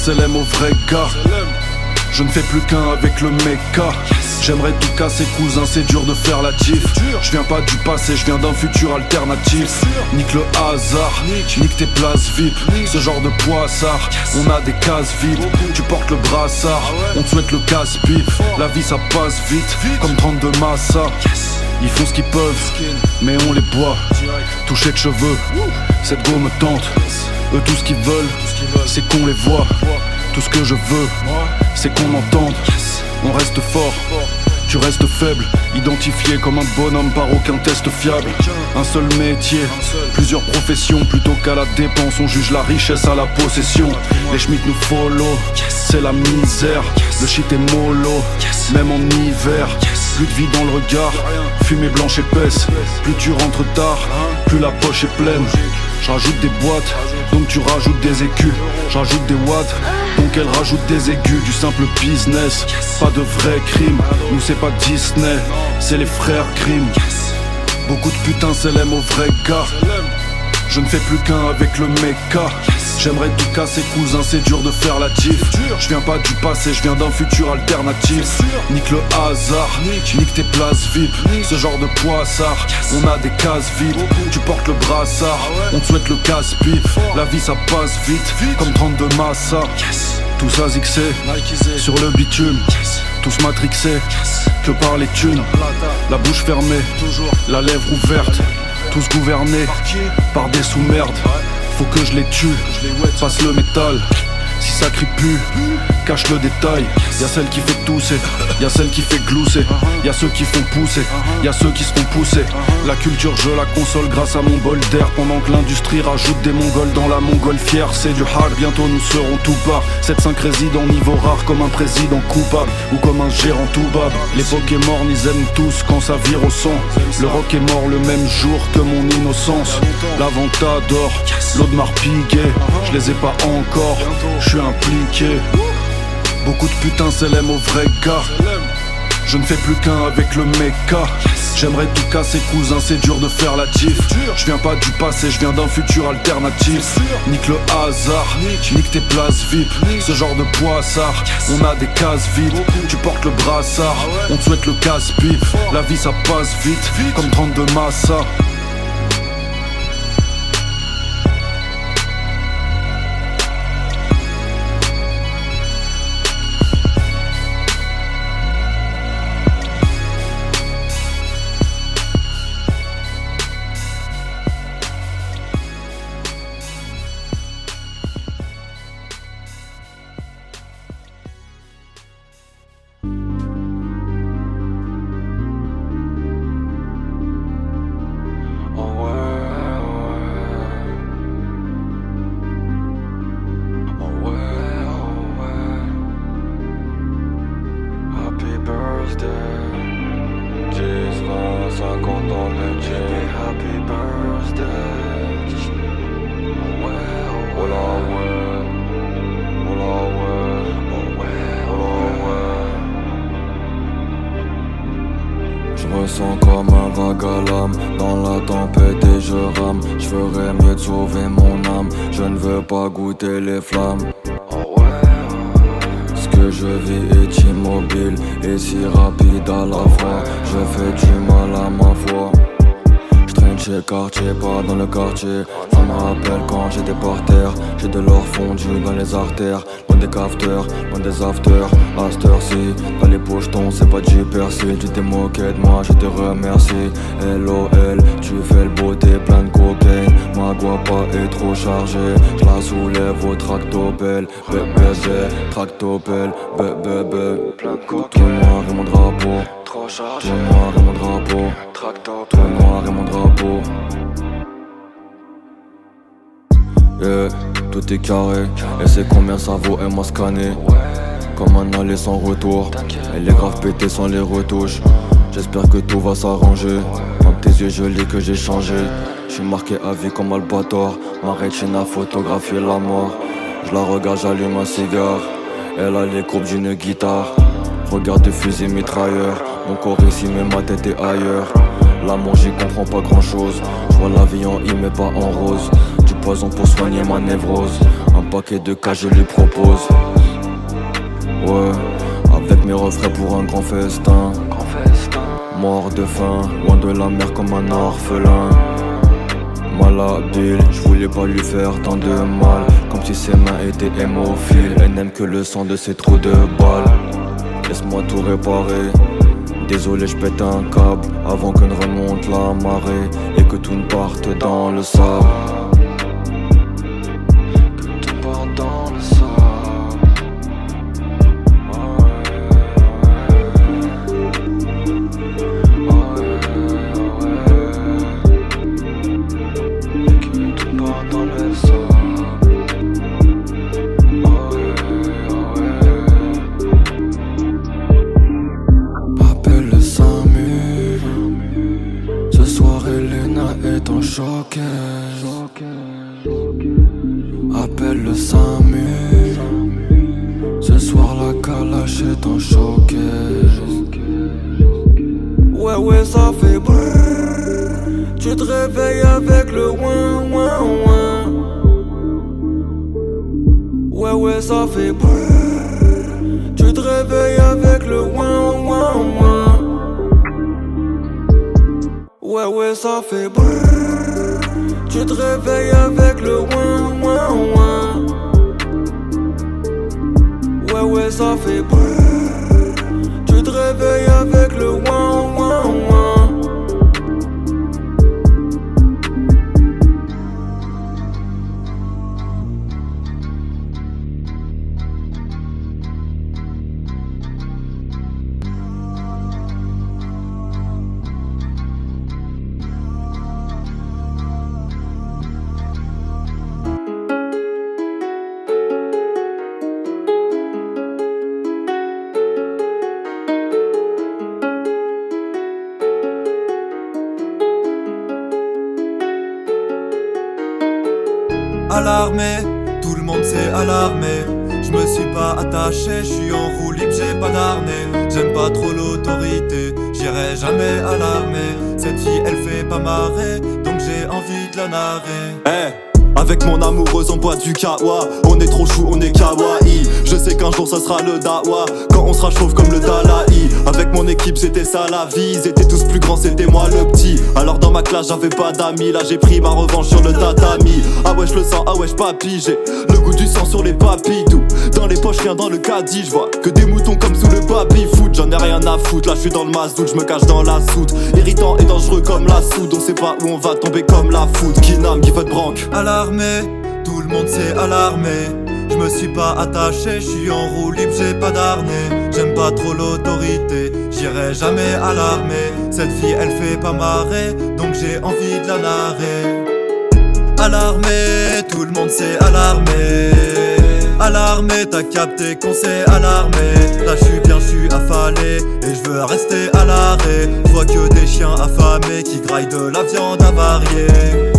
S'élèment au vrai gars. Je ne fais plus qu'un avec le méca. J'aimerais tout casser, cousin, c'est dur de faire la diff. Je viens pas du passé, je viens d'un futur alternatif. Nique le hasard, nique tes places VIP. Ce genre de poissard, on a des cases vides. Tu portes le brassard, on te souhaite le casse-pipe. La vie ça passe vite, comme 32 massa. Ils font ce qu'ils peuvent, mais on les boit. Toucher de cheveux, cette go me tente. Eux tout ce qu'ils veulent, c'est qu'on les voit. Tout ce que je veux, c'est qu'on entende. On reste fort, tu restes faible, identifié comme un bonhomme par aucun test fiable. Un seul métier, plusieurs professions, plutôt qu'à la dépense, on juge la richesse à la possession. Les Schmitt nous follow, c'est la misère. Le shit est mollo, même en hiver. Plus de vie dans le regard, fumée blanche épaisse. Plus tu rentres tard, plus la poche est pleine. J'rajoute des boîtes, donc tu rajoutes des écus. J'rajoute des watts, donc elle rajoute des aigus. Du simple business, pas de vrai crime. Nous c'est pas Disney, c'est les frères Grimm. Beaucoup de putains s'élèment au vrai gars. Je ne fais plus qu'un avec le méca. J'aimerais tout casser, cousin, c'est dur de faire la diff. Je viens pas du passé, je viens d'un futur alternatif. Nique le hasard, nique tes places VIP. Ce genre de poissard, on a des cases vides. Tu portes le brassard, on te souhaite le casse-pipe. La vie ça passe vite, comme 32 massa. Tous azixés, sur le bitume. Tous matrixés, que par les thunes. La bouche fermée, la lèvre ouverte. Tous gouvernés par des sous-merdes. Faut que je les tue, passe le métal. Si ça crie plus, cache le détail. Y'a celle qui fait tousser, y'a celle qui fait glousser. Y'a ceux qui font pousser, y'a ceux qui seront poussés. La culture, je la console grâce à mon bol d'air. Pendant que l'industrie rajoute des mongols dans la montgolfière. C'est du hard, bientôt nous serons tout bas. 7-5 résidents niveau rare comme un président coupable ou comme un gérant tout bab. L'époque est ils aiment tous quand ça vire au sang. Le rock est mort le même jour que mon innocence. L'aventador, l'autre m'a repigué. Je les ai pas encore, je suis impliqué. Beaucoup de putains s'élèment au vrai gars. Je ne fais plus qu'un avec le méca. J'aimerais tout casser, cousin, c'est dur de faire la diff. Je viens pas du passé, je viens d'un futur alternatif. Nique le hasard, nique tes places VIP. Ce genre de poissard, on a des cases vides. Tu portes le brassard, on te souhaite le casse-pipe. La vie ça passe vite, comme 32 massa. LOL, tu fais le beau, t'es plein de cocaine. Ma guapa est trop chargée. Je la soulève au tractopelle. Bébé, tractopelle, bébé. Tout noir et mon drapeau. Trop chargé. Tout noir et mon drapeau. Tout noir et mon drapeau. Yeah, tout est carré. Et c'est combien ça vaut, elle m'a scanné. Comme un aller sans retour. Elle est grave pétée sans les retouches. J'espère que tout va s'arranger. Dans tes yeux, je lis que j'ai changé. Je suis marqué à vie comme Albator. Ma rétine a photographié la mort. Je la regarde, j'allume un cigare. Elle a les courbes d'une guitare. Regarde de fusil mitrailleur. Mon corps ici, mais ma tête est ailleurs. L'amour, j'y comprends pas grand chose. Je vois la vie en I, mais pas en rose. Du poison pour soigner ma névrose. Un paquet de cas, je lui propose. Ouais, avec mes refrains pour un grand festin. Mort de faim, loin de la mer comme un orphelin. Malhabile, je voulais pas lui faire tant de mal. Comme si ses mains étaient hémophiles. Elle n'aime que le sang de ses trous de balles. Laisse-moi tout réparer. Désolé, je pète un câble avant que ne remonte la marée et que tout ne parte dans le sable. Choc Appelle le SAMU. Ce soir la calache est en choc Ouais ouais ça fait brrr Tu te réveilles avec le ouin ouin ouin. Ouais ouais ça fait brrr Tu te réveilles avec le ouin ouin ouin Ouais ouais ça fait brrr Tu te réveilles avec le ouin ouin ouin. Ouais ouais ça fait brrr Tu te réveilles avec le ouin ouin On est trop chou, on est kawaii. Je sais qu'un jour ça sera le dawa. Quand on sera chauve comme le Dalai. Avec mon équipe c'était ça la vie. Ils étaient tous plus grands, c'était moi le petit. Alors dans ma classe j'avais pas d'amis. Là j'ai pris ma revanche sur le tatami. Ah ouais je le sens, ah ouais papy J'ai le goût du sang sur les papilles Tout dans les poches, rien dans le caddie. Je vois que des moutons comme sous le baby foot. J'en ai rien à foutre, là je suis dans le mazout Je me cache dans la soute. Irritant et dangereux comme la soude. On sait pas où on va tomber comme la foudre. Kinam qui veut branque Alarmé, tout le monde s'est alarmé. Je me suis pas attaché, je suis en roue libre, j'ai pas d'arnais. J'aime pas trop l'autorité, j'irai jamais à l'armée. Cette fille, elle fait pas marrer, donc j'ai envie de la narrer. Alarmé, tout le monde s'est alarmé. Alarmé, t'as capté qu'on s'est alarmé. Là, je bien, je suis affalé. Et je veux rester à l'arrêt. Vois que des chiens affamés qui graillent de la viande avariée.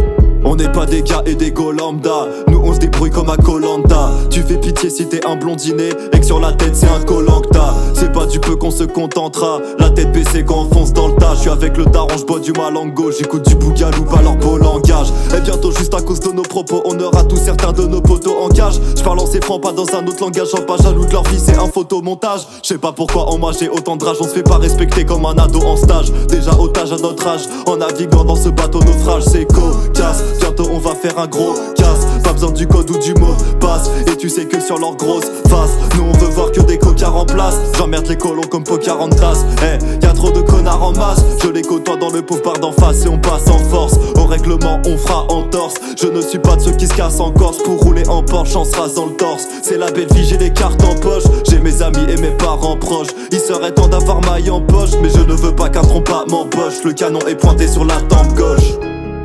On n'est pas des gars et des go lambda Nous on se débrouille comme à Colanta Tu fais pitié si t'es un blondinet Et que sur la tête c'est un colanta C'est pas du peu qu'on se contentera. La tête baissée quand on fonce dans le tas. Je suis avec le daron, je bois du malango. J'écoute du bougalou, pas leur beau langage. Et bientôt, juste à cause de nos propos, on aura tous certains de nos potos en cage. Je parle en ces francs, pas dans un autre langage. En pas jaloux de leur vie, c'est un photomontage. Je sais pas pourquoi en moi j'ai autant de rage. On se fait pas respecter comme un ado en stage. Déjà otage à notre âge, en naviguant dans ce bateau naufrage, c'est cocasse. Bientôt, on va faire un gros casse. Pas besoin du code ou du mot passe. Et tu sais que sur leur grosse face, nous on veut voir que des cocards en place. J'emmerde les colons comme Pocahontas. Eh, y a trop de connards en masse. Je les côtoie dans le pauvre d'en face et on passe en force. Au règlement, on fera en torse. Je ne suis pas de ceux qui se cassent en Corse pour rouler en Porsche en se rasant le torse. C'est la belle vie, j'ai les cartes en poche. J'ai mes amis et mes parents proches. Il serait temps d'avoir maille en poche, mais je ne veux pas qu'un trompe m'empoche. Le canon est pointé sur la tempe gauche.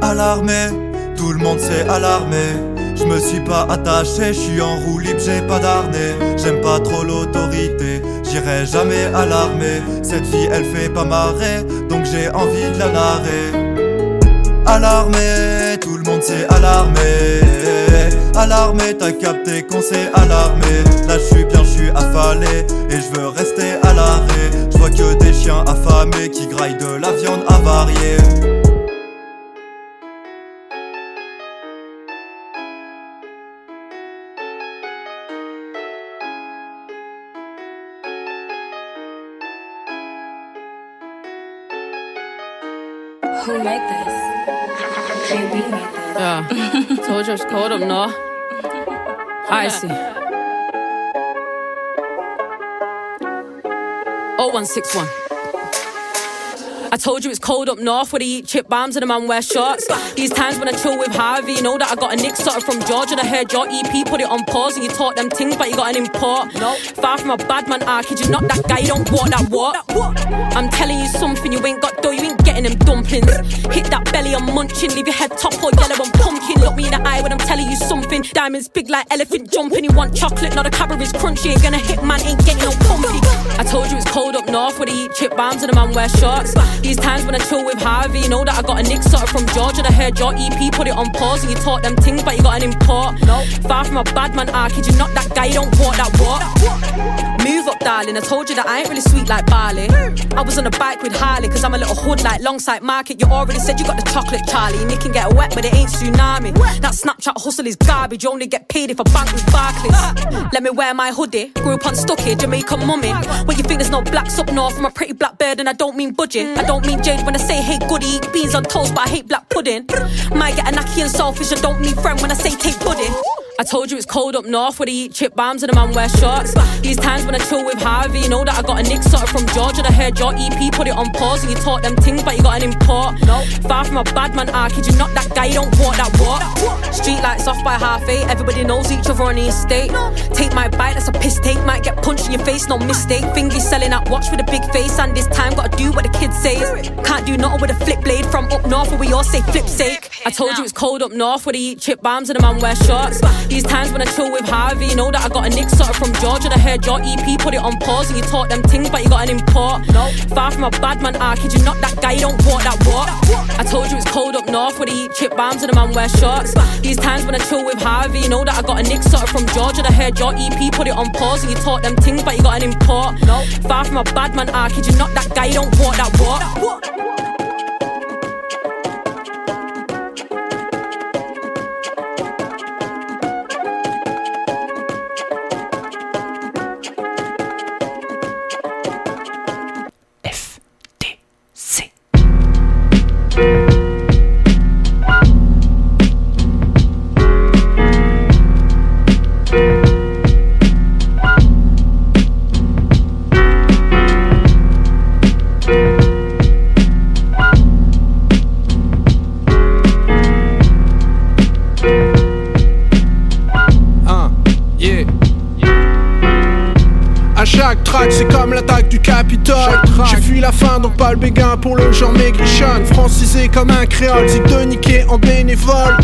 Alarmé, tout le monde s'est alarmé. Je me suis pas attaché, je suis en roue libre, j'ai pas d'arnais. J'aime pas trop l'autorité, j'irai jamais à l'armée. Cette fille elle fait pas marrer, donc j'ai envie de la narrer. Alarmé, tout le monde s'est alarmé. Alarmé, t'as capté qu'on s'est alarmé. Là je suis bien, je suis affalé et je veux rester à l'arrêt. Je vois que des chiens affamés qui graillent de la viande avariée. cool like this. Can't be like this. Yeah. Told you it's cold, I'm not. Icy. 0161. I told you it's cold up north where they eat chip bombs and the man wear shorts. These times when I chill with Harvey, you know that I got a nick started from Georgia and I heard your EP put it on pause and you taught them things, but you got an import. No, far from a bad man, ah, kid, you not that guy, you don't want that what? I'm telling you something, you ain't got dough, you ain't getting them dumplings. Hit that belly, I'm munching, leave your head top or yellow, I'm pumpkin. Look me in the eye when I'm telling you something. Diamonds big like elephant jumping, you want chocolate, not a cabra is crunchy, ain't gonna hit man, ain't getting no pumpy. I told you it's cold up north where they eat chip bombs and the man wear shorts. These times when I chill with Harvey, you know that I got a nick started from Georgia and I heard your EP put it on pause and you taught them things, but you got an import. No, far from a bad man, ah, kid, you not that guy, you don't walk that walk. Move up, darling. I told you that I ain't really sweet like barley. I was on a bike with Harley, cause I'm a little hood like Longside Market. You already said you got the chocolate, Charlie. And you can get wet, but it ain't tsunami. That Snapchat hustle is garbage. You only get paid if I bank with Barclays. Let me wear my hoodie. Grew up on Stucky, Jamaican mummy. When you think there's no blacks up north, I'm a pretty black bird, and I don't mean budget. I don't mean Jade when I say hey goody. Eat beans on toast, but I hate black pudding. Might get a knacky and selfish, I don't mean friend when I say take pudding. I told you it's cold up north where they eat chip bombs and the man wear shorts. These times when I chill with Harvey, you know that I got a nick started from Georgia and I heard your EP put it on pause and you taught them things, but you got an import. No, far from a bad man, ah, kid, you not that guy, you don't walk that walk. Street lights off by half eight, everybody knows each other on the estate. Take my bite, that's a piss take, might get punched in your face, no mistake. Fingers selling out, watch with a big face, and this time gotta do what the kids say. Can't do nothing with a flip blade from up north where we all say flip sake. I told you it's cold up north where they eat chip bombs and the man wear shorts. These times when I chill with Harvey, you know that I got a nick started from Georgia and I heard your EP put it on pause and you taught them things, but you got an import. No, far from a bad man, ah, kid, you not that guy, you don't walk that walk. I told you it's cold up north where they eat chip bombs and the man wear shorts. These times when I chill with Harvey, you know that I got a nick started from Georgia and I heard your EP put it on pause and you taught them things, but you got an import. No, far from a bad man, ah, kid, you not that guy, you don't walk that walk. C'est comme l'attaque du Capitole. J'ai fui la fin, donc pas le béguin pour le genre maigrichonne. Francisé comme un créole, zig de niquer en bénévole.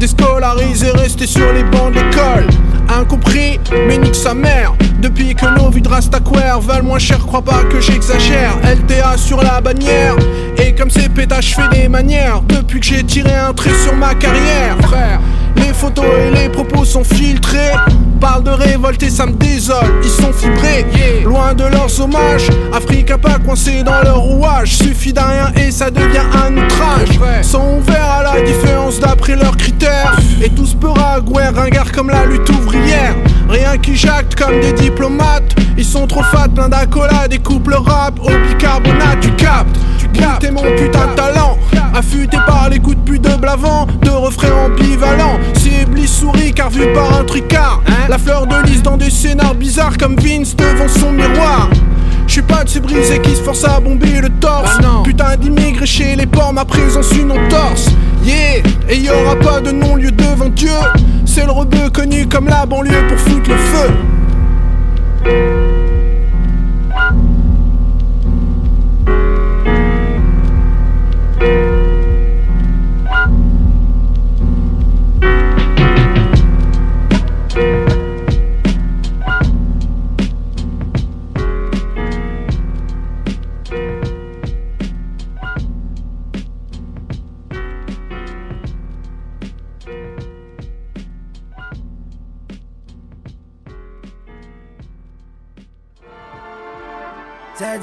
Déscolarisé, resté sur les bancs de l'école. Incompris, mais nique sa mère. Depuis que nos vies de Rastaquaire valent moins cher, crois pas que j'exagère. LTA sur la bannière. Et comme c'est pétage, je fais des manières. Depuis que j'ai tiré un trait sur ma carrière, frère. Les photos et les propos sont filtrés. Parle de révolte et ça me désole, ils sont fibrés, loin de leurs hommages. Afrique a pas coincé dans leur rouage, suffit d'un rien et ça devient un outrage. Sont ouverts à la différence d'après leurs critères. Et tous peur à un ringard comme la lutte ouvrière. Rien qui jacte comme des diplomates. Ils sont trop fat, plein d'accolades, des couples rap au bicarbonate. Tu captes, tu captes, mon putain de talent. Affûté par les coups de pute de Blavant, de refrains ambivalents. C'est Bliss souris car vu par un tricard. La fleur de lys dans des scénars bizarres comme Vince devant son miroir. Je suis pas de ces brisés qui se forcent à bomber le torse. Bah putain d'immigrés chez les ports, ma présence une torse. Yeah, et y aura pas de non-lieu devant Dieu. C'est le rebeu connu comme la banlieue pour foutre le feu.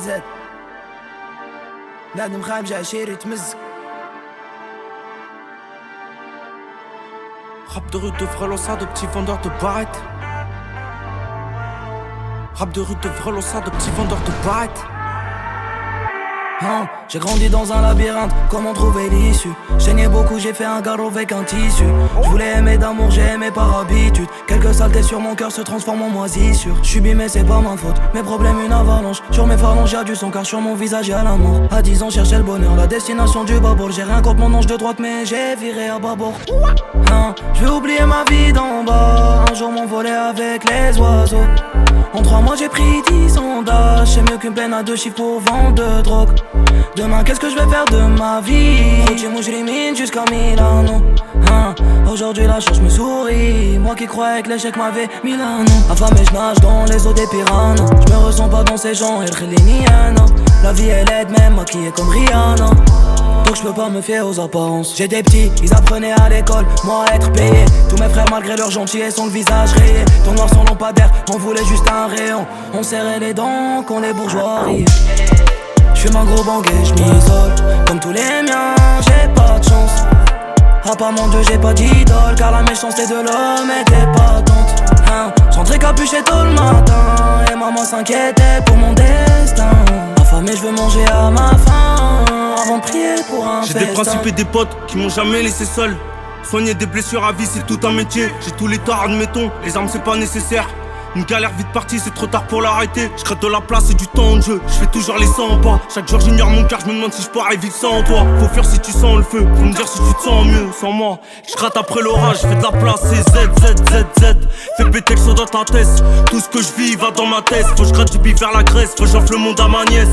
زاد نادم خامجة عشيري تمزق Rap de rue de Vrelossa, de petits vendeurs de barrettes. Rap de rue de Vrelossa, de petits vendeurs de barrettes. Hein, j'ai grandi dans un labyrinthe, comment trouver l'issue? Saignais beaucoup, j'ai fait un garrot avec un tissu. Je voulais aimer d'amour, j'ai aimé par habitude. Quelques saletés sur mon cœur se transforment en moisissure Je suis bimé, c'est pas ma faute, mes problèmes une avalanche. Sur mes phalanges y'a du son car sur mon visage y'a la mort. À 10 ans cherchais le bonheur, la destination du babord J'ai rien contre mon ange de droite mais j'ai viré à bâbord hein, Je vais oublier ma vie d'en bas. Un jour m'envoler avec les oiseaux en trois mois j'ai pris 10 sondages C'est mieux qu'une peine à deux chiffres pour vendre de drogue. Demain qu'est-ce que je vais faire de ma vie? Je limite jusqu'à Milano. Hein Aujourd'hui la chance me sourit. Moi qui croyais que l'échec m'avait Milano Affamé je nage dans les eaux des piranhas. Je me ressens pas dans ces gens et le La vie elle est même maquillée comme Rihanna donc je peux pas me fier aux apparences. J'ai des petits, ils apprenaient à l'école, moi à être payé. Tous mes frères, malgré leur gentillesse, ont le visage rayé. Ton noir sans lampadaire, on voulait juste un rayon. On serrait les dents qu'on les bourgeois Je suis un gros banguet, je m'isole. Comme tous les miens, j'ai pas de chance. À part mon dieu, j'ai pas d'idole. Car la méchanceté de l'homme était pas tente. Hein, J'entrais capuché tôt le matin. Et maman s'inquiétait pour mon destin. Mais je veux manger à ma faim avant de prier pour un J'ai des principes et des potes qui m'ont jamais laissé seul. Soigner des blessures à vie, c'est tout un métier. J'ai tous les torts, admettons. Les armes, c'est pas nécessaire. Une galère vite partie, c'est trop tard pour l'arrêter. Je crée de la place et du temps de jeu. Je fais toujours les 100 pas. Chaque jour j'ignore mon cœur, je me demande si je pourrais vivre sans toi. Faut faire si tu sens le feu. Faut me dire si tu te sens mieux sans moi. Je gratte après l'orage, fais de la place, c'est Z, Z, Z, Z. Fais péter le son dans ta tête. Tout ce que je vis va dans ma tête. Faut que je gratte du bif vers la Grèce. Faut que j'offre le monde à ma nièce.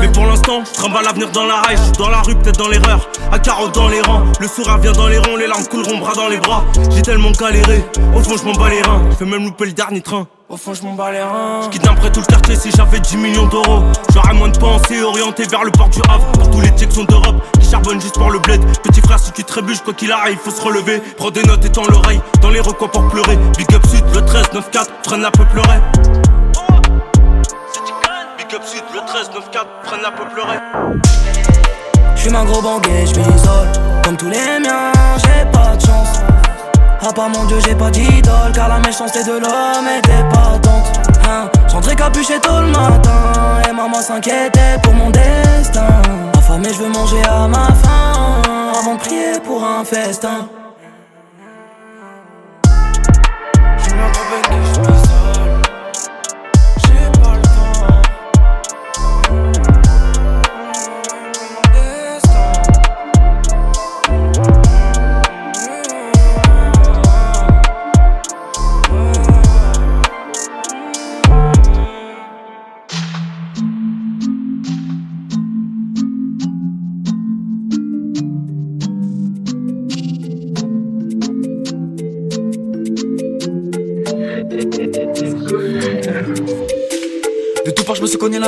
Mais pour l'instant, je trimballe l'avenir dans la raille. Je dans la rue, peut-être dans l'erreur. À carreau dans les rangs. Le sourire vient dans les ronds, les larmes couleront bras dans les bras. J'ai tellement galéré. Au fond, je m'en bats les reins. Fais même louper le dernier train. Au fond, je m'en bats les reins. J'quitte d'un près tout le quartier si j'avais 10 millions d'euros. J'aurais moins de pensées orienté vers le port du Havre. Pour tous les sont d'Europe qui charbonnent juste pour le bled. Petit frère, si tu trébuches, quoi qu'il arrive, faut se relever. Prends des notes et tends l'oreille dans les recoins pour pleurer. Big up sud, le 13, 9, 4, freine la peu pleurer. Big up sud, le 13, 9, 4, freine la peu pleurer. J'suis un gros banguet, j'm'isole. Comme tous les miens, j'ai pas de chance. À part mon dieu, j'ai pas d'idole, car la méchanceté de l'homme était pas tente. Hein, J'entrais capuché tôt le matin, et maman s'inquiétait pour mon destin. Affamé, je veux manger à ma faim, avant de prier pour un festin. connais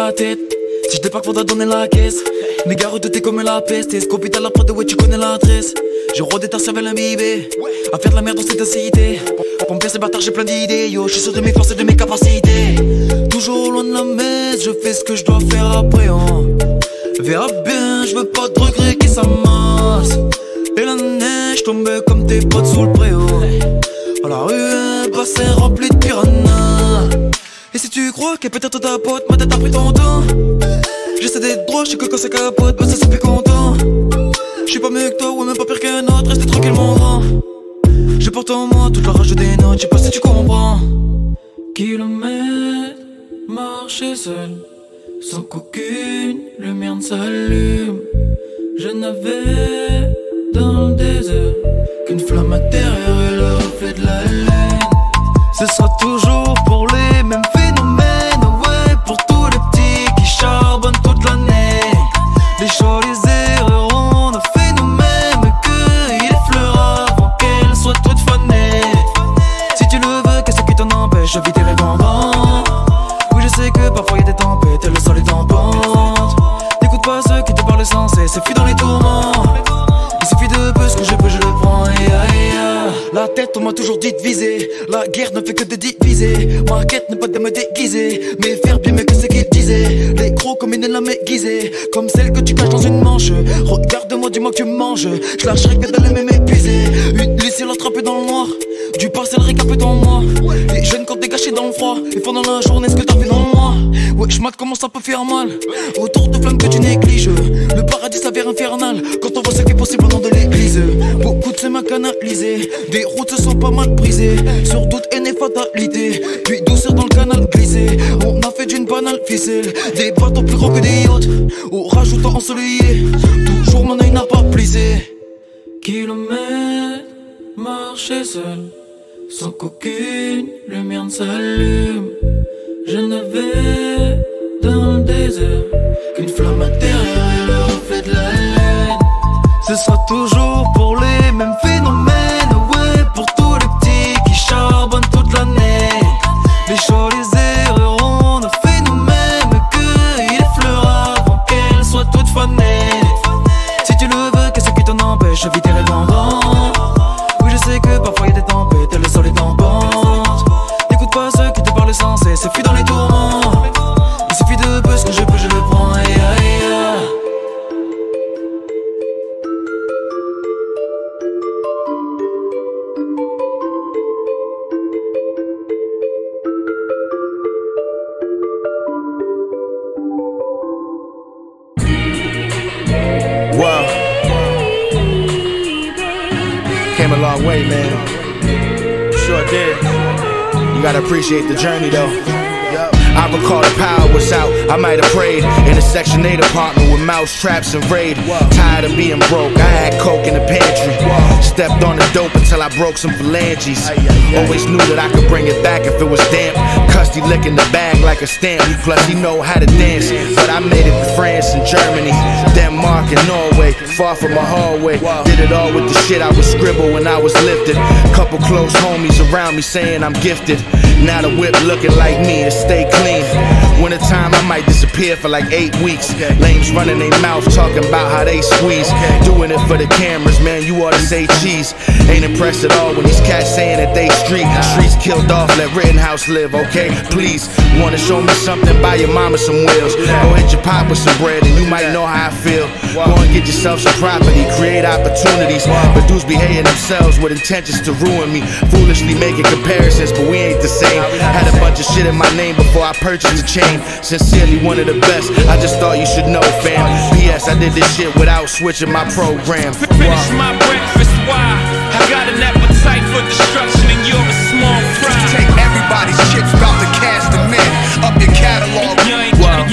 la tête. Si je débarque, faudra donner la caisse. Mes gars redoutés comme la peste. Scopita la prod, ouais, tu connais l'adresse? J'ai rodé ta cervelle imbibée. À faire de la merde dans cette incité. Pour me faire ces bâtards, j'ai plein d'idées. Yo, je suis sûr de mes forces et de mes capacités. Toujours loin de la messe, je fais ce que je dois faire après. Hein. Verra bien, je veux pas de regrets qui s'amassent. Et la neige tombait comme tes potes sous le préau. Oh, la rue est passée remplie de piranhas. Et si tu crois que peut-être ta pote, ma tête a pris ton temps. J'essaie d'être droit, je sais que quand ça capote, bah ça c'est plus content. J'suis pas mieux que toi, ou même pas pire qu'un autre, reste tranquille mon grand. Je porte en moi toute la rage des notes, j'sais pas si tu comprends. Kilomètres, marcher seul, sans qu'aucune lumière ne s'allume. Je n'avais dans le désert qu'une flamme intérieure et le reflet de la lune. Ce sera toujours m'a toujours dit de viser. La guerre ne fait que de diviser. Ma quête n'est pas de me déguiser, mais faire bien mieux que ce qu'ils disaient. Les gros comme une lame aiguisée, comme celle que tu caches dans une manche. Regarde-moi, dis-moi que tu manges. Je lâcherai que d'aller m'épuiser. Une lucille attrapée dans le noir. Du parcelle récapé dans moi. Les jeunes quand dégagés dans le froid. Et pendant la journée, ce que t'as vu dans moi. Ouais, je comment ça peut faire mal. Autour de flammes que tu négliges. Le paradis s'avère infernal. Quand on voit ce qui est possible au nom de l'église. Beaucoup de ma canalisé. Des routes se sont pas mal brisées. Sur doute et des fatalités. Puis douceur dans le canal glissé. On a fait d'une banale ficelle. Des bateaux plus grands que des yachts. Ou rajoutant ensoleillé. Toujours mon œil n'a pas plissé. Kilomètres, marcher seul. Sans qu'aucune lumière ne s'allume. Je n'avais dans le désert qu'une flamme intérieure et le reflet de la lune. Ce sera toujours pour les mêmes phénomènes, appreciate the journey, though. I recall the power was out. I might have prayed in a Section 8 apartment with mouse traps and raid. Tired of being broke, I had coke in the pantry. Stepped on the dope until I broke some phalanges. Always knew that I could bring it back if it was damp. Custy licking the bag like a stamp. Plus, he know how to dance. But I made it to France and Germany, Denmark and Norway. Far from my hallway. Did it all with the shit I would scribble when I was lifted. Couple close homies around me saying I'm gifted. Now the whip looking like me and stay clean. Wintertime, I might disappear for like eight weeks. Lames running their mouth talking about how they squeeze. Doing it for the cameras, man, you ought to say cheese. Ain't impressed at all when these cats saying that they street. Streets killed off, let Rittenhouse live, okay? Please, wanna show me something? Buy your mama some wheels. Go hit your pop with some bread and you might know how I feel. Go and get yourself some property, create opportunities. But dudes behaving themselves with intentions to ruin me. Foolishly making comparisons, but we ain't the same. Had a bunch of shit in my name before I purchased a chain. Sincerely, one of the best. I just thought you should know, fam. P.S. I did this shit without switching my program. Finish my breakfast, why? I got an appetite for destruction and you're a small fry. Take everybody's chips,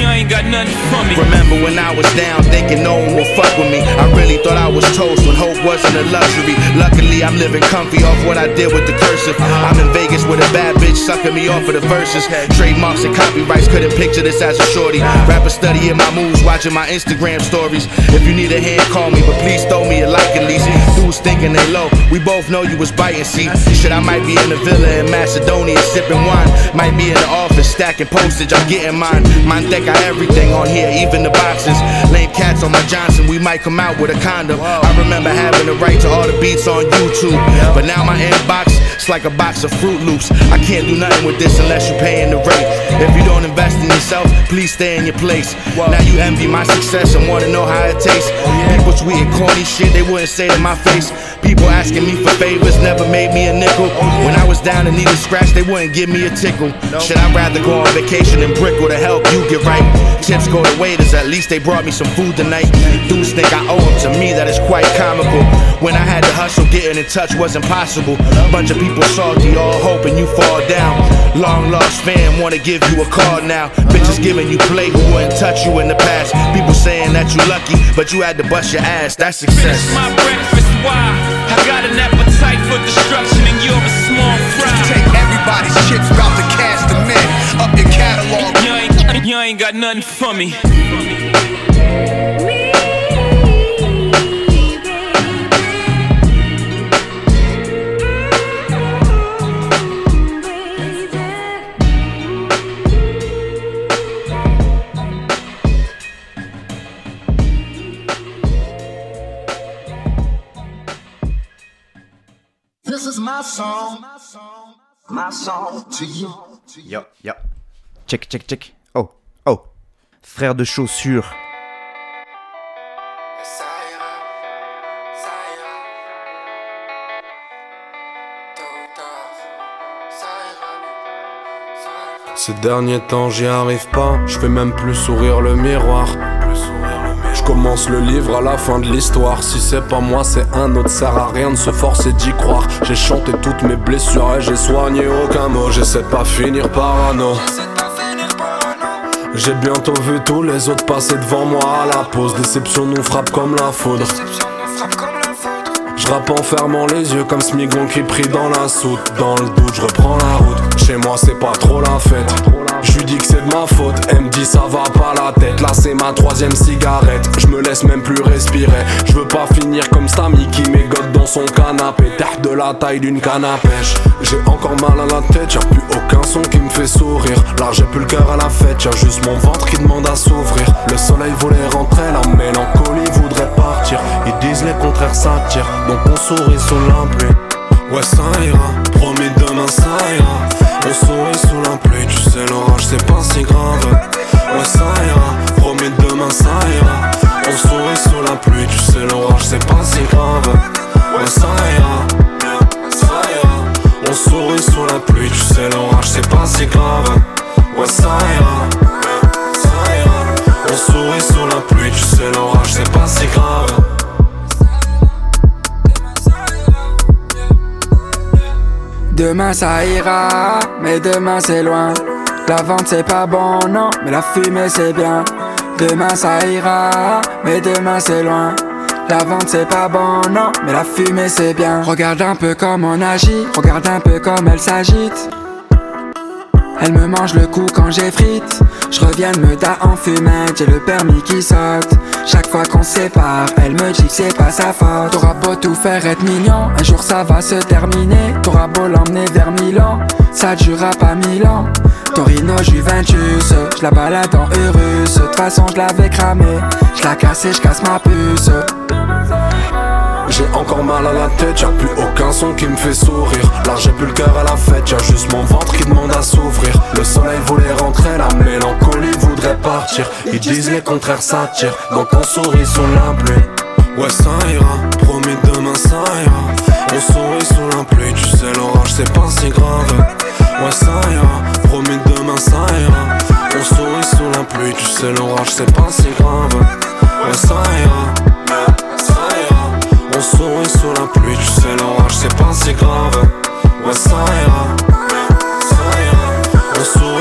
you ain't got nothing me. Remember when I was down thinking no one will fuck with me? I really thought I was toast when hope wasn't a luxury. Luckily, I'm living comfy off what I did with the cursive. I'm in Vegas with a bad bitch sucking me off for the verses. Trademarks and copyrights couldn't picture this as a shorty. Rapper studying my moves, watching my Instagram stories. If you need a hand, call me, but please throw me a like at least. Dudes thinking they low, we both know you was biting. See, shit, I might be in the villa in Macedonia sipping wine. Might be in the office stacking postage, I'm getting mine. Mine think every everything on here, even the boxes. Lame cats on my Johnson, we might come out with a condom. I remember having the right to all the beats on YouTube, but now my inbox it's like a box of Fruit Loops. I can't do nothing with this unless you're paying the rate. If you don't invest in yourself, please stay in your place. Now you envy my success and wanna know how it tastes. People tweeting corny shit they wouldn't say to my face. People asking me for favors never made me a nickel. When I was down and needed scratch, they wouldn't give me a tickle. Should I rather go on vacation and brick to help you get right? Tips go to waiters, at least they brought me some food tonight. Dudes think I owe them, to me that is quite comical. When I had to hustle, getting in touch wasn't possible. Bunch of people salty, all hoping you fall down. Long lost fam, wanna give you a call now. Bitches giving you play who wouldn't touch you in the past. People saying that you lucky, but you had to bust your ass. That's success. Finish my breakfast, why? I got an appetite for destruction, and you're a small fry. Take everybody's chips, about to ain't, got nothing for me. This is my song. My song to you. Yo, yo. Check, check, check. Frère de chaussures. Ces derniers temps j'y arrive pas, je fais même plus sourire le miroir. Je commence le livre à la fin de l'histoire. Si c'est pas moi, c'est un autre. Sert à rien de se forcer d'y croire. J'ai chanté toutes mes blessures et j'ai soigné aucun mot. J'essaie de pas finir parano. J'ai bientôt vu tous les autres passer devant moi à la pause. Déception nous frappe comme la foudre. Je rappe en fermant les yeux comme Smigon qui prie dans la soute. Dans le doute, je reprends la route. Chez moi, c'est pas trop la fête. Je lui dis que c'est de ma faute. Elle me dit ça va pas la tête. Là, c'est ma troisième cigarette. Je me laisse même plus respirer. Je veux pas finir comme Stammy qui mégote dans son canapé. Terre de la taille d'une canne à pêche. J'ai encore mal à la tête. Y'a plus aucun son qui me fait sourire. Là, j'ai plus le cœur à la fête. Y'a juste mon ventre qui demande à s'ouvrir. Le soleil voulait rentrer. La mélancolie voudrait partir. Ils disent les contraires s'attirent. On sourit sous la pluie. Ouais, ça ira. Promis demain, ça ira. On sourit sous la pluie, tu sais l'orage c'est pas si grave. Ouais ça ira, promis demain ça ira. On sourit sous la pluie, tu sais l'orage c'est pas si grave. Ouais ça ira, ça ira. On sourit sous la pluie, tu sais l'orage c'est pas si grave. Ouais ça ira, ça ira. On sourit sous la pluie, tu sais l'orage c'est pas si grave Demain ça ira, mais demain c'est loin. La vente c'est pas bon, non, mais la fumée c'est bien. Demain ça ira, mais demain c'est loin. La vente c'est pas bon, non, mais la fumée c'est bien. Regarde un peu comme on agit, regarde un peu comme elle s'agite. Elle me mange le cou quand j'effrite. Je reviens me da en fumette, j'ai le permis qui saute. Chaque fois qu'on sépare, elle me dit que c'est pas sa faute. T'auras beau tout faire être mignon, un jour ça va se terminer. T'auras beau l'emmener vers Milan, ça durera pas mille ans. Torino Juventus, je la balade en Eurus. De toute façon, je l'avais cramé, je la casse je casse ma puce. J'ai encore mal à la tête, y'a plus aucun son qui me fait sourire. Là j'ai plus le cœur à la fête, y'a juste mon ventre qui demande à s'ouvrir. Le soleil voulait rentrer, la mélancolie partir. Ils disent les contraires s'attirent, donc on sourit sous la pluie. Ouais ça ira, promis demain ça ira. On sourit sous la pluie, tu sais l'orage c'est pas si grave. Ouais ça ira, promis demain ça ira. On sourit sous la pluie, tu sais l'orage c'est pas si grave. Ouais ça ira. On sourit sous la pluie, tu sais l'orage c'est pas si grave Ouais ça ira, ça ira On sourit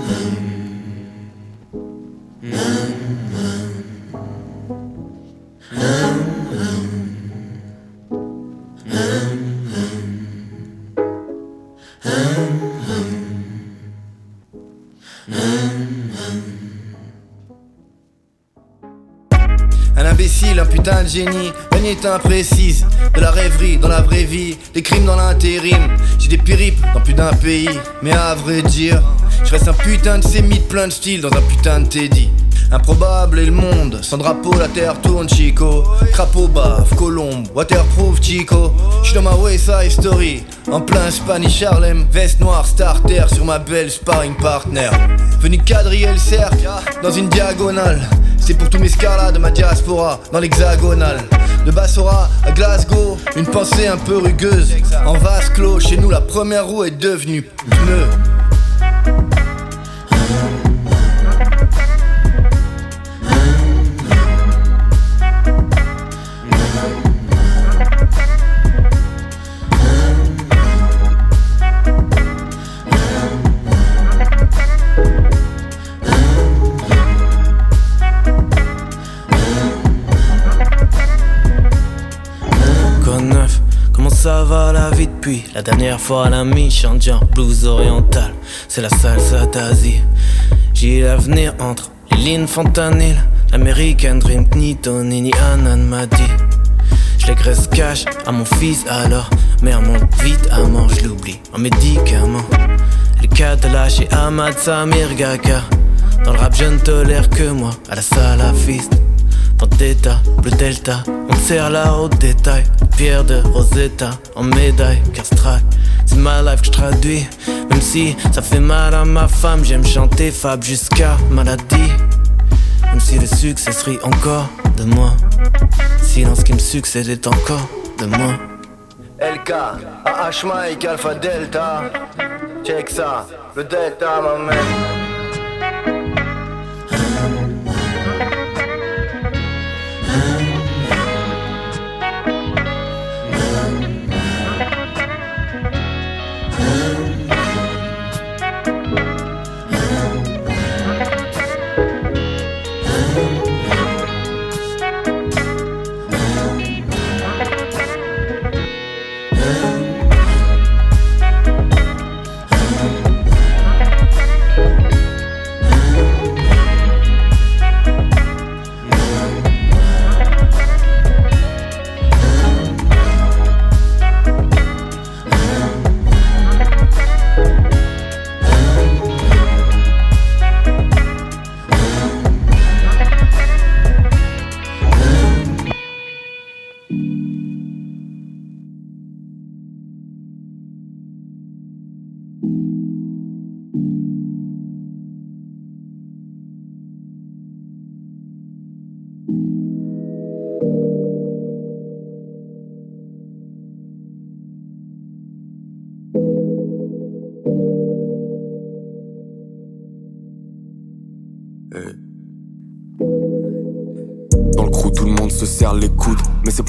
putain de génie, est imprécise. De la rêverie dans la vraie vie, des crimes dans l'intérim. J'ai des périples dans plus d'un pays, mais à vrai dire, je reste un putain de sémite plein de style dans un putain de Teddy. Improbable est le monde, sans drapeau la terre tourne chico Crapaud bave, colombe, waterproof chico J'suis dans ma West Side Story, en plein Spanish Harlem Veste noire starter sur ma belle sparring partner. Venu quadriller le cercle, dans une diagonale. C'est pour tous mes scars de ma diaspora, dans l'hexagonale de Bassora à Glasgow, une pensée un peu rugueuse. En vase clos, chez nous la première roue est devenue pneu Dernière fois la mi en blues oriental C'est la salsa d'Asie. J'ai l'avenir entre les lignes fentanyl L'American Dream, ni Tony ni Anan m'a dit. Je les graisse cash à mon fils alors Mère monte vite à mort, je l'oublie. En médicament Les Catalans chez Ahmad Samir Gaka. Dans le rap je ne tolère que moi à la salafiste. Dans Theta, Bleu Delta, on serre la haute détail. Pierre de Rosetta en médaille, castrac. C'est ma life que je traduis, même si ça fait mal à ma femme. J'aime chanter Fab jusqu'à maladie. Même si le succès serait encore de moi. Silence qui me succède est encore de moi. LK, AH Mike, Alpha Delta. Check ça, le Delta, ma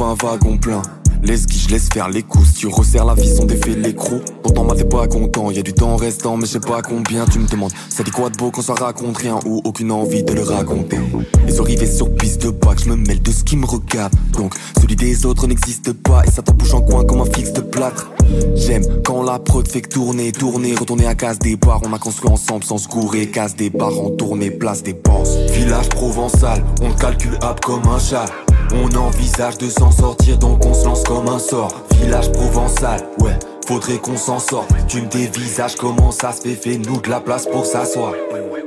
un wagon plein. Laisse qui je laisse faire les coups. tu resserres la vie, son défait l'écrou. Pourtant, ma t'es pas content. Y a du temps restant, mais je sais pas combien. Tu me demandes, ça dit quoi de beau quand ça raconte rien ou aucune envie de le raconter? Les arrivées sur piste de bac, je me mêle de ce qui me regarde. Donc, celui des autres n'existe pas et ça bouche en coin comme un fixe de plâtre. J'aime quand la prod fait tourner, tourner, retourner à case des bars. On a construit ensemble sans se gourer. Case des bars en tournée, place boss. Village provençal, on calcule up comme un chat. On envisage de s'en sortir donc on se lance comme un sort. Village provençal, ouais, faudrait qu'on s'en sorte. Tu me dévisages comment ça se fait, fais-nous de la place pour s'asseoir.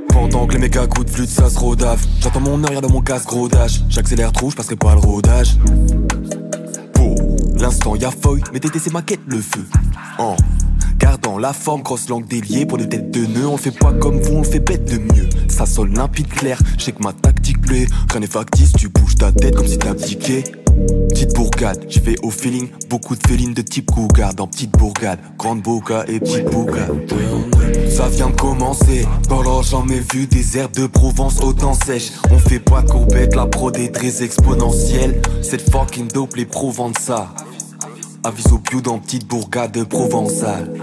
Pendant que les mecs à coups de flûte ça se rodave. J'attends mon arrière dans mon casque rodage. J'accélère trop, je pas le rodage. Pour l'instant y'a feuille, mais TT c'est maquette le feu. En Gardant la forme, grosse langue déliée pour des têtes de nœuds. On fait pas comme vous, on fait bête de mieux. Ça sonne limpide, clair. Je que ma tactique plaît. Rien n'est factice, tu bouges ta tête comme si t'abdiquais. Petite bourgade, je vais au feeling, beaucoup de félines de type cougar dans petite bourgade, grande boca et petite bourgade. Ça vient de commencer, dans l'or j'en ai vu des herbes de Provence autant sèches. On fait pas courbette, la prod est très exponentielle. Cette fucking dope les de ça. Avis au piou dans petite bourgade provençale.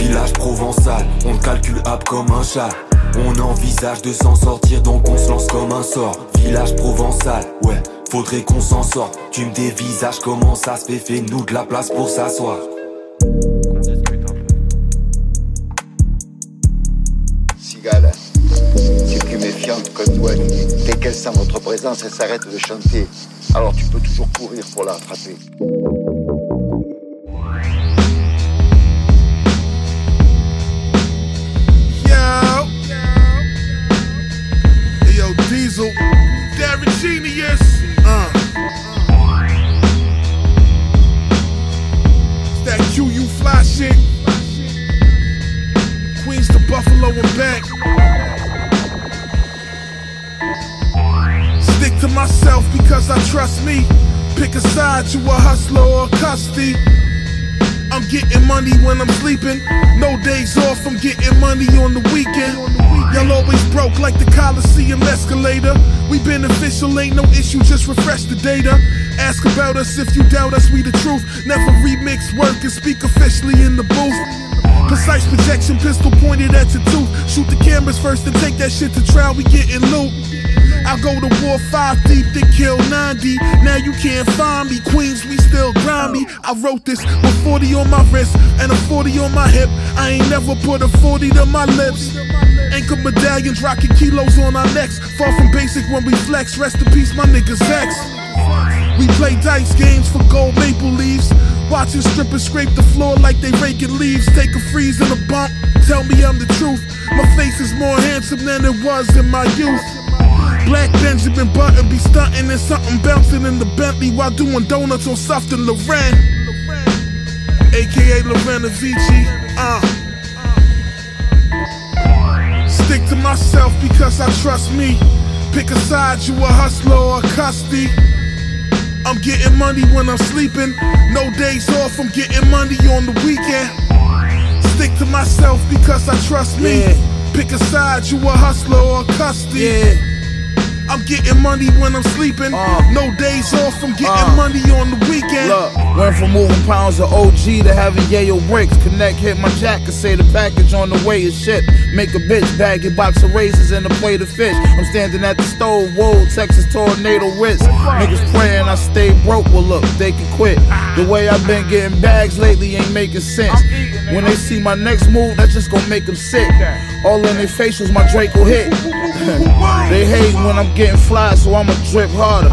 Village provençal, on calcule up comme un chat. On envisage de s'en sortir donc on se lance comme un sort. Village provençal, ouais, faudrait qu'on s'en sorte. Tu me dévisages comment ça se fait, fais-nous de la place pour s'asseoir. Cigale, c'est plus méfiante que toi, t'es qu'elle sent notre présence, elle s'arrête de chanter. Alors tu peux toujours courir pour la rattraper. Diesel. Darren Genius. Uh. It's that QU fly shit. Queens to Buffalo and back. Stick to myself because I trust me. Pick a side, you a hustler or a custody. I'm getting money when I'm sleeping. No days off, I'm getting money on the weekend. Y'all always broke like the Coliseum escalator. We beneficial, ain't no issue, just refresh the data. Ask about us if you doubt us, we the truth. Never remix work and speak officially in the booth. Precise projection, pistol pointed at your tooth. Shoot the cameras first and take that shit to trial, we getting loot. I go to war five deep, then kill 90. Now you can't find me. Queens, we still grimy. I wrote this with 40 on my wrist and a 40 on my hip. I ain't never put a 40 to my lips. Anchor medallions, rocking kilos on our necks. Far from basic when we flex. Rest in peace, my niggas X. We play dice games for gold maple leaves. Watching strippers scrape the floor like they raking leaves. Take a freeze and a bump. Tell me I'm the truth. My face is more handsome than it was in my youth. Black Benjamin Button be stunting and something bouncing in the Bentley while doing donuts on Sufton Loren. AKA Lorena Vici. Uh. Stick to myself because I trust me. Pick a side, you a hustler or a custody. I'm getting money when I'm sleeping. No days off, I'm getting money on the weekend. Stick to myself because I trust me. Pick a side, you a hustler or a custody. I'm getting money when I'm sleeping. no days off, I'm getting uh. money on the weekend. Look, went from moving pounds of OG to having Yale bricks. Connect, hit my jack and say the package on the way is shit. Make a bitch bag your box of razors and a plate of fish. I'm standing at the stove, whoa, Texas tornado wrist. Niggas praying I stay broke, well look, they can quit. The way I've been getting bags lately ain't making sense. When they see my next move, that's just gonna make them sick. All in their facials, my Draco hit. They hate when I'm getting fly, so I'ma drip harder.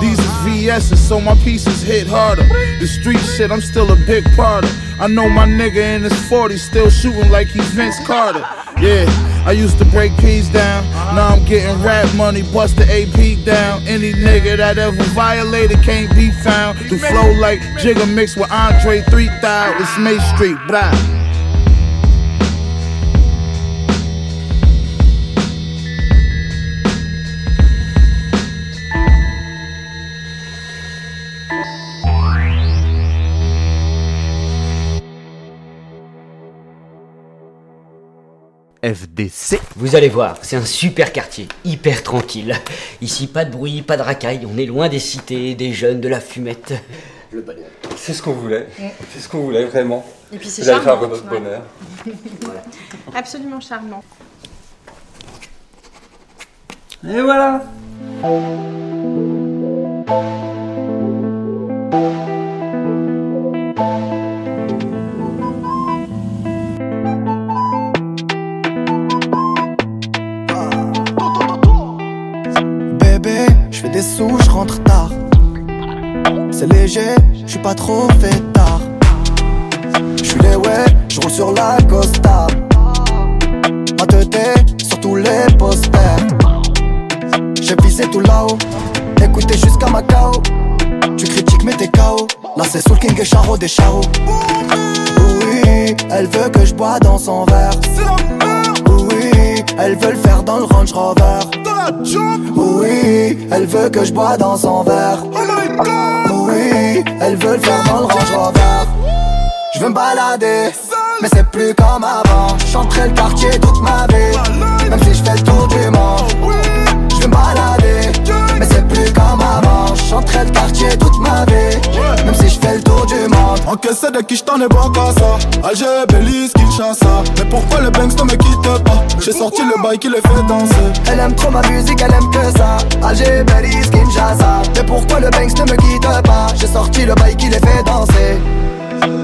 These is VS's, so my pieces hit harder. The street shit, I'm still a big part of. I know my nigga in his 40s still shooting like he Vince Carter. Yeah, I used to break P's down. Now I'm getting rap money, bust the AP down. Any nigga that ever violated can't be found. The flow like Jigga mixed with Andre 3000. It's May Street, blah. FDC. Vous allez voir, c'est un super quartier, hyper tranquille. Ici, pas de bruit, pas de racaille, on est loin des cités, des jeunes, de la fumette. Le bonheur. C'est ce qu'on voulait. C'est ce qu'on voulait vraiment. Et puis c'est Vous allez faire charmant, votre ouais. bonheur. Absolument charmant. Et voilà. Fais des sous, je rentre tard. C'est léger, je suis pas trop fait tard. Je suis les ouais, je roule sur la Costa. Ma tête sur tous les posters. J'ai visé tout là-haut, écoutez jusqu'à Macao. Tu critiques mais t'es KO. Là c'est Soul King et Charo des Charo. Oui, elle veut que je bois dans son verre. Oui, elle veut le faire dans le Range Rover. Oui, elle veut que je bois dans son verre. Oui, elle veut le faire dans le Range Rover. Je veux me balader, mais c'est plus comme avant. Chanterai le quartier toute ma vie, même si je fais le tour du monde. Je veux me balader, mais c'est plus comme avant. Chanterai le quartier toute ma vie, même si je fais le tour du monde. Encaissé de qui j't'en ai bon qu'à ça Alger, Belize, Kinshasa Mais pourquoi le Banks ne me quitte pas? J'ai sorti le bail qui les fait danser Elle aime trop ma musique, elle aime que ça. Alger, Belize, Kinshasa. Mais pourquoi le Banks ne me quitte pas? J'ai sorti le bail qui les fait danser.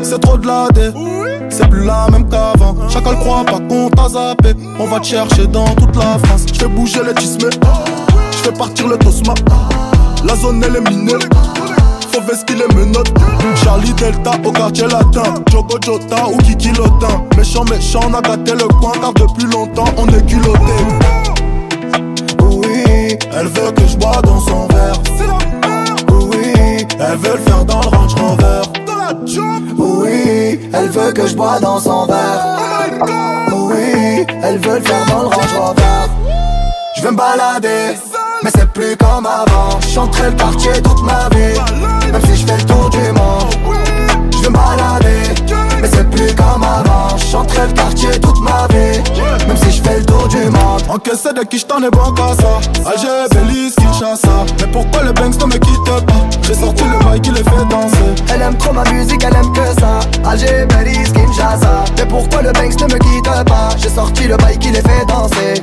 C'est trop de la dé C'est plus la même qu'avant Chacun le croit pas qu'on t'a zappé On va te chercher dans toute la France Je fais bouger les tismes Je fais partir le Tosma. La zone elle est minée. Fauves qu'il est menottes. Charlie Delta au quartier latin. Jogo Jota ou Kiki Lotin. Méchant, méchant, on a gâté le coin car depuis longtemps on est culotté. Oui, elle veut que je bois dans son verre. Oui, elle veut le faire dans le Range Rover. Oui, elle veut que je bois dans son verre. Oui, elle veut le faire dans le Range Rover. Je veux me balader, mais c'est plus comme avant. J'chanterai le quartier toute ma vie, même si je fais le tour du monde. Je veux me balader, mais c'est plus comme avant. J'chanterai le quartier toute ma vie, même si je fais le tour du monde. Encaissé de qui j't'en ai bon qu'à ça. Alger, Belize, Kinshasa. Mais pourquoi le Banks ne me quitte pas? J'ai sorti le bail qui les fait danser. Elle aime trop ma musique, elle aime que ça. Alger, Belize, Kinshasa. Mais pourquoi le Banks ne me quitte pas? J'ai sorti le bail qui les fait danser.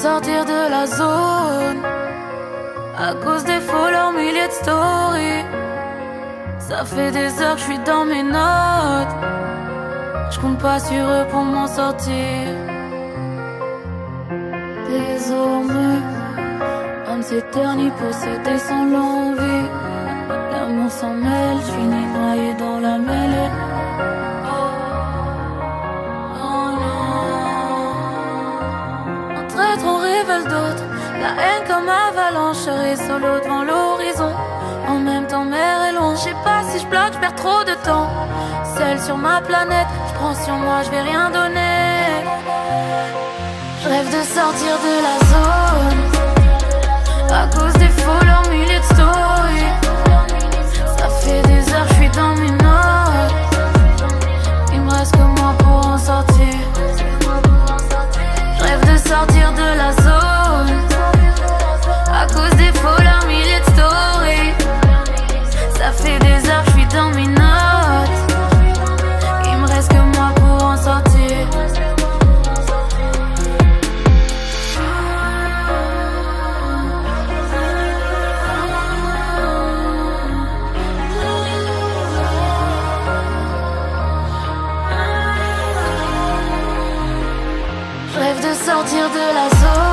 Sortir de la zone. À cause des followers, milliers de stories. Ça fait des heures que je suis dans mes notes. Je compte pas sur eux pour m'en sortir. Désormais Homme s'éternit possédé sans l'envie. L'amour s'en mêle, je finis noyé dans la mêlée La haine comme avalanche Serai solo devant l'horizon. En même temps mer est loin. Je sais pas si je bloque, je perds trop de temps. Seul sur ma planète Je prends sur moi, je vais rien donner. Je rêve de sortir de la zone. À cause des followers, milliers de stories. Ça fait des heures, je suis dans mes notes Il me reste que moi pour en sortir. Je rêve de sortir de la zone À cause des followers, milliers de stories. Ça fait des heures je suis dans mes notes. Il me reste que moi pour en sortir. Je rêve de sortir de la zone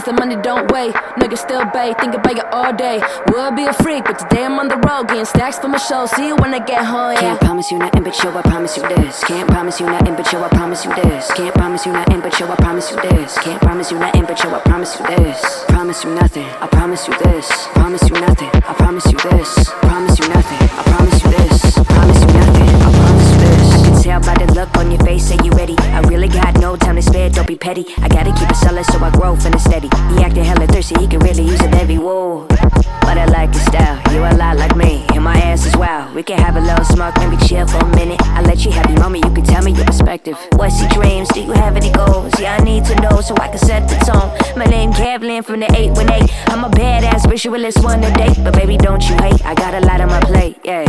cause the money don't wait. Nigga still bay, think about you all day. Would be a freak, but today I'm on the road, getting stacks for my show. See you when I get home, yeah. Can't promise you nothing, but yo, I promise you this. Can't promise you nothing, but yo, I promise you this. Can't promise you nothing, but yo, I promise you this. Can't promise you nothing, but yo, I promise you this. Promise you nothing, I promise you this. Promise you nothing, I promise you this. Promise you nothing, I promise you this. Promise you tell by the look on your face, say you ready. I really got no time to spare, don't be petty. I gotta keep it solid so I grow finna steady. He acting hella thirsty, he can really use a heavy whoa. But I like your style, you a lot like me, and my ass is wild. We can have a little smoke, maybe chill for a minute. I let you have your moment, you can tell me your perspective. What's your dreams? Do you have any goals? Yeah, I need to know so I can set the tone. My name Kevlin from the 818. I'm a badass visualist, one to date, but baby, don't you hate? I got a lot on my plate, yeah.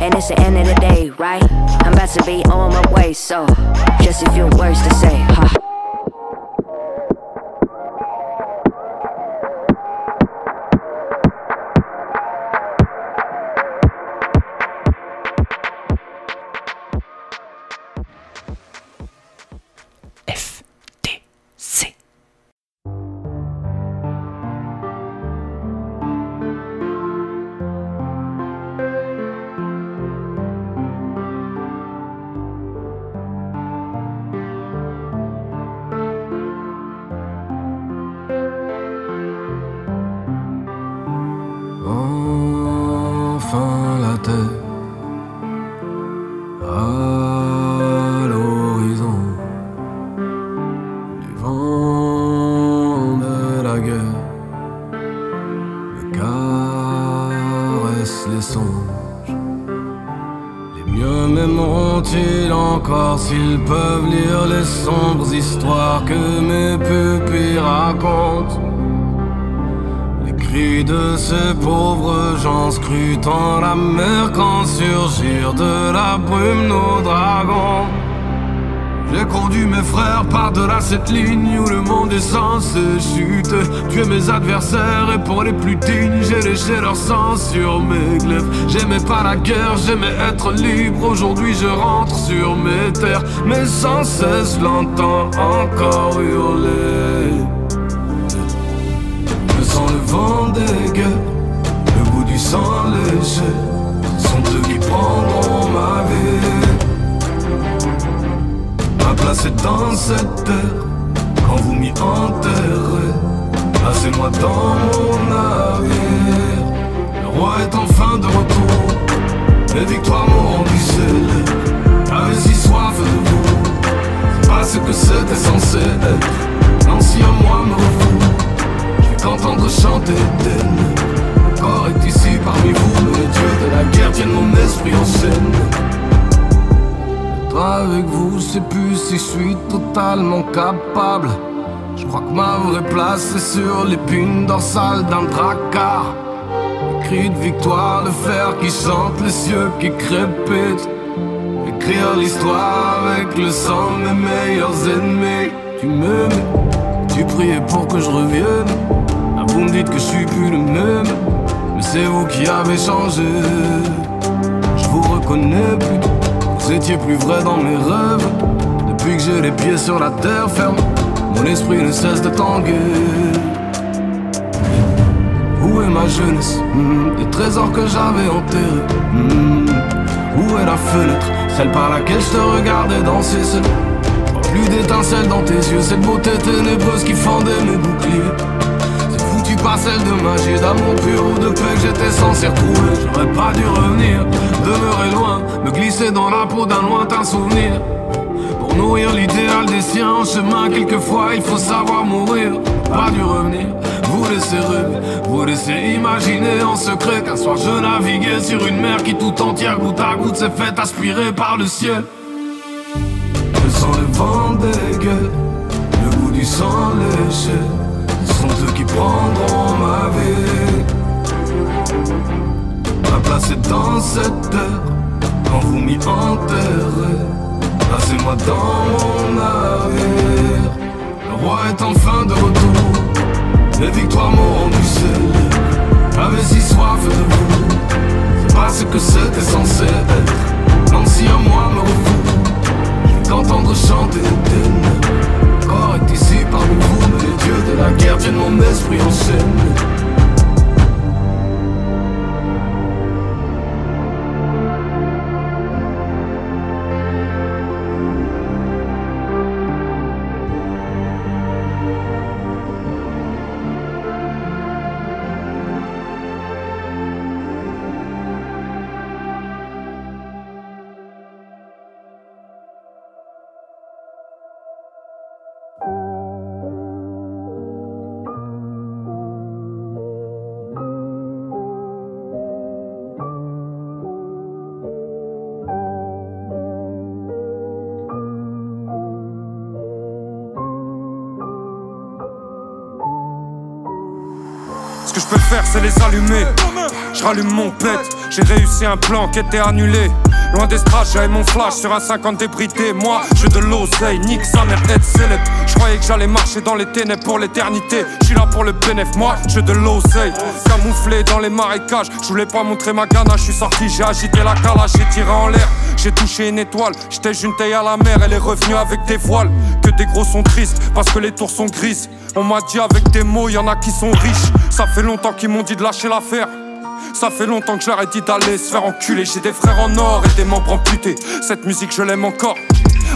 And it's the end of the day, right? I'm about to be on my way, so just a few words to say, huh? Les mieux m'aimeront-ils encore s'ils peuvent lire les sombres histoires que mes pupilles racontent? Les cris de ces pauvres gens scrutant la mer quand surgir de la brume nos dragons. J'ai conduit mes frères par-delà cette ligne où le monde est censé chuter. Tuer mes adversaires et pour les plus dignes, j'ai léché leur sang sur mes glaives. J'aimais pas la guerre, j'aimais être libre. Aujourd'hui, je rentre sur mes terres, mais sans cesse l'entends encore hurler. Je sens le vent des guerres, le goût du sang. Ce sont eux qui prendront ma vie. Est dans cette terre, quand vous m'y enterrez. Placez-moi dans mon navire. Le roi est enfin de retour, les victoires m'ont rendu célèbre. J'avais si soif de vous, c'est pas ce que c'était censé être. L'ancien moi me refoule, je vais qu'entendre chanter d'elle. Corps est ici parmi vous, mais les dieux de la guerre tiennent mon esprit en scène. Avec vous, c'est plus si je suis totalement capable. Je crois que ma vraie place est sur l'épine dorsale d'un dracard. Les cris de victoire, de fer qui chantent, les cieux qui crépitent. Écrire l'histoire avec le sang de mes meilleurs ennemis. Tu m'aimais, tu priais pour que je revienne. Là, vous me dites que je suis plus le même. Mais c'est vous qui avez changé. Je vous reconnais plus. Vous étiez plus vrai dans mes rêves. Depuis que j'ai les pieds sur la terre ferme, mon esprit ne cesse de tanguer. Où est ma jeunesse? Hmm, Des trésors que j'avais enterrés. Hmm, Où est la fenêtre? Celle par laquelle je te regardais danser seul. Plus d'étincelles dans tes yeux, cette beauté ténébreuse qui fendait mes boucliers. Par celle de magie, d'amour pur ou de paix que j'étais censé retrouver. J'aurais pas dû revenir, demeurer loin, me glisser dans la peau d'un lointain souvenir. Pour nourrir l'idéal des siens en chemin, quelquefois il faut savoir mourir. Pas dû revenir, vous laissez rêver, vous laissez imaginer en secret qu'un soir je naviguais sur une mer qui tout entière, goutte à goutte, s'est faite aspirer par le ciel. Je sens le vent des gueules, le goût du sang léché. Sont eux qui prendront ma vie. Ma place est dans cette terre, quand vous m'y enterrez. Placez-moi dans mon navire. Le roi est enfin de retour. Les victoires m'ont rendu seul. J'avais si soif de vous. C'est pas ce que c'était censé être. L'ancien moi me refoule. Je vais qu'entendre chanter des ténèbres. Le corps ici parmi vous, mais les dieux de la guerre vienne mon esprit en scène c'est les allumer. Je rallume mon pet, j'ai réussi un plan qui était annulé. Loin des strass, j'avais mon flash sur un 50 débridé. Moi, j'ai de l'oseille, nique sa mère, head célèbre. Je croyais que j'allais marcher dans les ténèbres pour l'éternité. Je suis là pour le bénéf, moi, j'ai de l'oseille. Camouflé dans les marécages, je voulais pas montrer ma ganache. Je suis sorti, j'ai agité la calage, j'ai tiré en l'air. J'ai touché une étoile, j'étais taille à la mer, elle est revenue avec des voiles. Que des gros sont tristes, parce que les tours sont grises. On m'a dit avec des mots, y en a qui sont riches. Ça fait longtemps qu'ils m'ont dit de lâcher l'affaire. Ça fait longtemps que j'aurais dit d'aller se faire enculer. J'ai des frères en or et des membres amputés. Cette musique, je l'aime encore.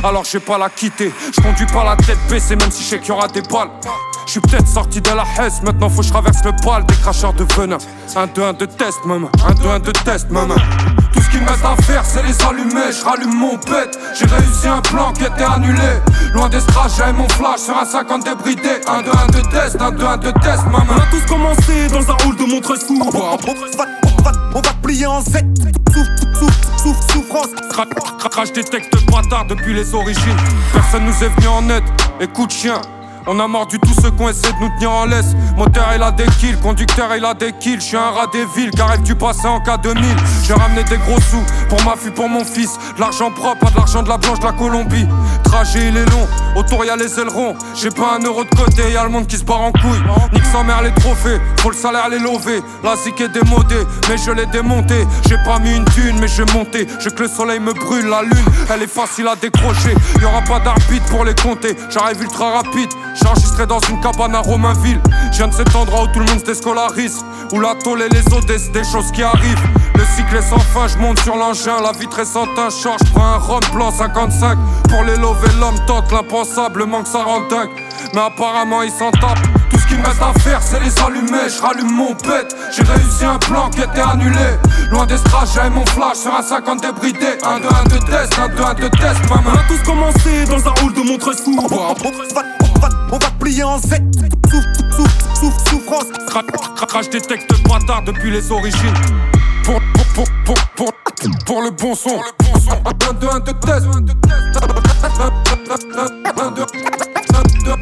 Alors je vais pas la quitter. Je conduis pas la tête baissée, même si je sais qu'il y aura des balles. Je suis peut-être sorti de la hesse, maintenant faut que je traverse le poil des cracheurs de venin. Un 2 1 de test, maman. Un 2 1 de test, maman. Tout ce qui me reste à faire, c'est les allumer. Je rallume mon pet. J'ai réussi un plan qui était annulé. Loin des strass, j'avais mon flash sur un 50 débridé. Un 2 1 de test, un 2 1 de test, maman. On a tous commencé dans un hall de montre sous. On va, on va, plier en Z. Souffre, souffre, souffre, souffrance. Crache des textes bâtards depuis les origines. Personne nous est venu en aide. Écoute, chien. On a mordu tous ceux qui ont essayé de nous tenir en laisse. Moteur il a des kills, conducteur il a des kills. Je suis un rat des villes, qu'arrive du passé en cas 2000. J'ai ramené des gros sous pour ma fille, pour mon fils. L'argent propre, pas de l'argent de la blanche de la Colombie. Trajet il est long, autour y'a les ailerons. J'ai pas un euro de côté, y'a le monde qui se barre en couille. Nique sa mère les trophées, faut le salaire les lever. La zik est démodée, mais je l'ai démonté. J'ai pas mis une thune, mais j'ai monté. Je que le soleil me brûle, la lune, elle est facile à décrocher. Y aura pas d'arbitre pour les compter, j'arrive ultra rapide. J'enregistrais dans une cabane à Romainville. Je viens de cet endroit où tout le monde se déscolarise. Où la tôle et les eaux des, des choses qui arrivent. Le cycle est sans fin, je monte sur l'engin. La vitre est sans teint, je prends un rhum blanc 55. Pour les lever, l'homme tente l'impensable, manque ça rend dingue. Mais apparemment, ils s'en tapent. Tout ce qu'il me reste à faire, c'est les allumer. Je rallume mon pet. J'ai réussi un plan qui était annulé. Loin des strass, j'avais mon flash sur un 50 débridé. Un 2 1 de test, un 2 1 de test, maman. On a tous commencé dans un hall de montre on va plier en Z. Souffre, souffre, souffre, souffrance. Crache des textes bâtards depuis les origines. Pour, pour, pour, pour, pour, le bon son. Un, deux, un, deux, test. Un, deux,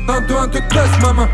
un, deux, un, deux, test, maman.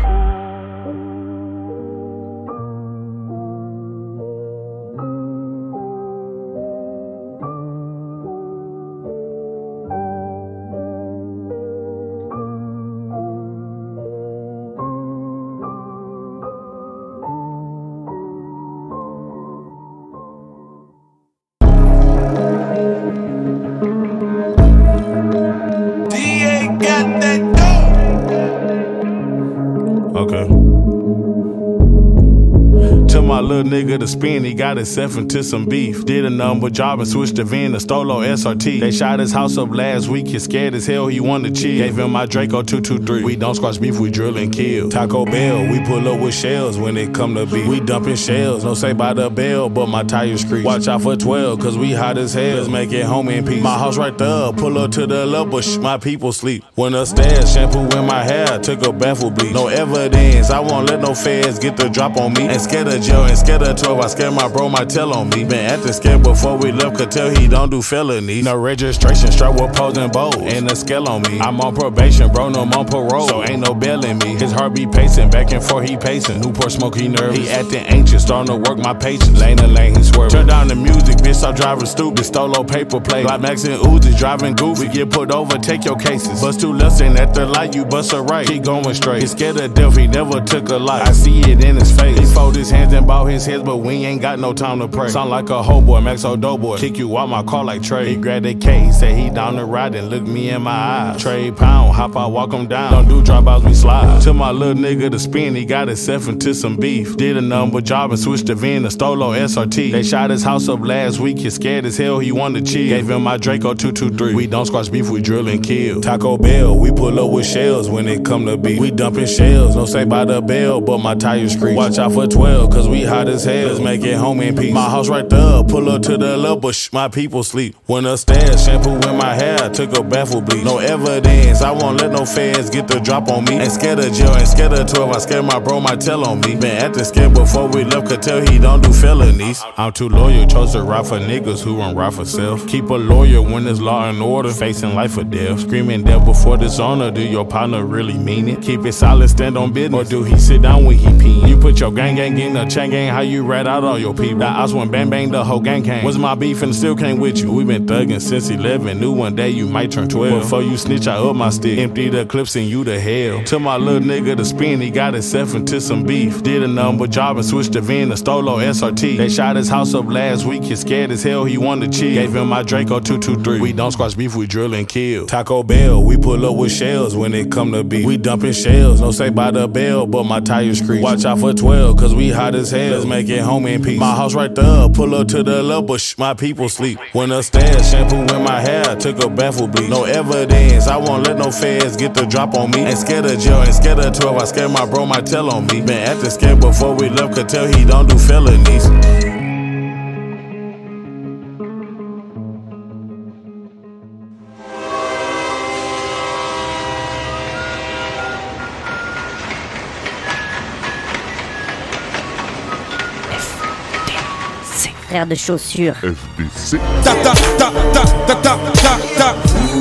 Nigga to spin, he got himself into some beef. Did a number job and switched the van to Stolo SRT. They shot his house up last week, he's scared as hell, he to chill. Gave him my Draco 223. We don't squash beef, we drill and kill. Taco Bell, we pull up with shells when it come to beef. We dumping shells, no say by the bell, but my tires screech. Watch out for 12, cause we hot as hell. Let's make it home in peace. My house right there, pull up to the level, sh- my people sleep. when Went upstairs, shampoo in my hair, took a bath with bleach. No evidence, I won't let no feds get the drop on me. And scared of jail, and scared of 12, I scared my bro my tell on me. Been acting scared before we left, could tell he don't do felonies. No registration, strap with posing bold, and a scale on me. I'm on probation, bro, no I'm on parole, so ain't no bail in me. His heart be pacing, back and forth he pacing. Newport smoke, he nervous. He acting anxious, starting to work my patience. Lane to lane, he swerving. Turn down the music, bitch, stop driving stupid. Stolo paper plate. Like Max and Uzi, driving goofy. We get put over, take your cases. Bust two lefts and at the light, you bust a right. Keep going straight. He's scared of death, he never took a life. I see it in his face. He fold his hands and about his but we ain't got no time to pray. Sound like a hoe boy, Max Odo boy. Kick you out my car like Trey. He grabbed the case, said he down the ride and look me in my eyes. Trade pound, hop out, walk him down. Don't do dropouts, we slide. Tell my little nigga to spin, he got himself into some beef. Did a number job and switched the VIN to Stolo SRT. They shot his house up last week, he scared as hell, he wanted to chill. Gave him my Draco 223. We don't squash beef, we drill and kill. Taco Bell, we pull up with shells when it come to beef. We dumping shells, no say by the bell, but my tires screech. Watch out for 12, cause we hot as hell. Let's make it home in peace. My house right there, pull up to the little bush, my people sleep. Went upstairs, shampoo in my hair, took a bath with bleach. No evidence, I won't let no feds get the drop on me. Ain't scared of jail, ain't scared of 12, I scared my bro might tell on me. Been acting scared before we left, could tell he don't do felonies. I'm too loyal, chose to ride for niggas who run ride for self. Keep a lawyer when there's law and order, facing life or death. Screaming death before dishonor, do your partner really mean it? Keep it solid, stand on business, or do he sit down when he pee? You put your gang gang in the chain gang, how you rat out all your people? That ice when bang bang, the whole gang came. Was my beef and still came with you? We been thugging since 11, knew one day you might turn 12. Before you snitch, I up my stick, empty the clips and you to hell. Tell my little nigga to spin, he got himself into some beef. Did a number job and switched the VIN to Stolo SRT. They shot his house up last week, he scared as hell, he wanted to chill. Gave him my Draco 223. We don't squash beef, we drill and kill. Taco Bell, we pull up with shells when it come to beef. We dumping shells, no say by the bell, but my tires screech. Watch out for 12, cause we hot as hell. Make it home in peace. My house right there, pull up to the little bush, my people sleep. Went upstairs, shampoo in my hair, took a bath with bleach. No evidence, I won't let no feds get the drop on me. Ain't scared of jail, ain't scared of 12, I scared my bro might tell on me. Been acting scared before we left, could tell he don't do felonies. Frère de chaussures. FDC. Ta ta ta ta ta ta ta ta.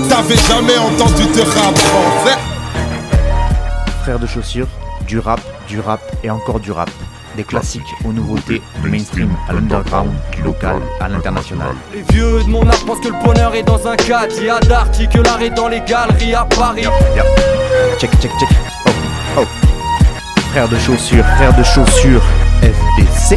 T'avais jamais entendu de rap français Frères de chaussures, du rap, du rap et encore du rap. Des classiques aux nouveautés, du mainstream à l'underground, du local à l'international. Les vieux de mon âge pensent que le bonheur est dans un cadre. Il y a d'arty que l'art est dans les galeries à Paris. Check, check, check. Oh, oh. Frères de chaussures, frères de chaussures, FDC.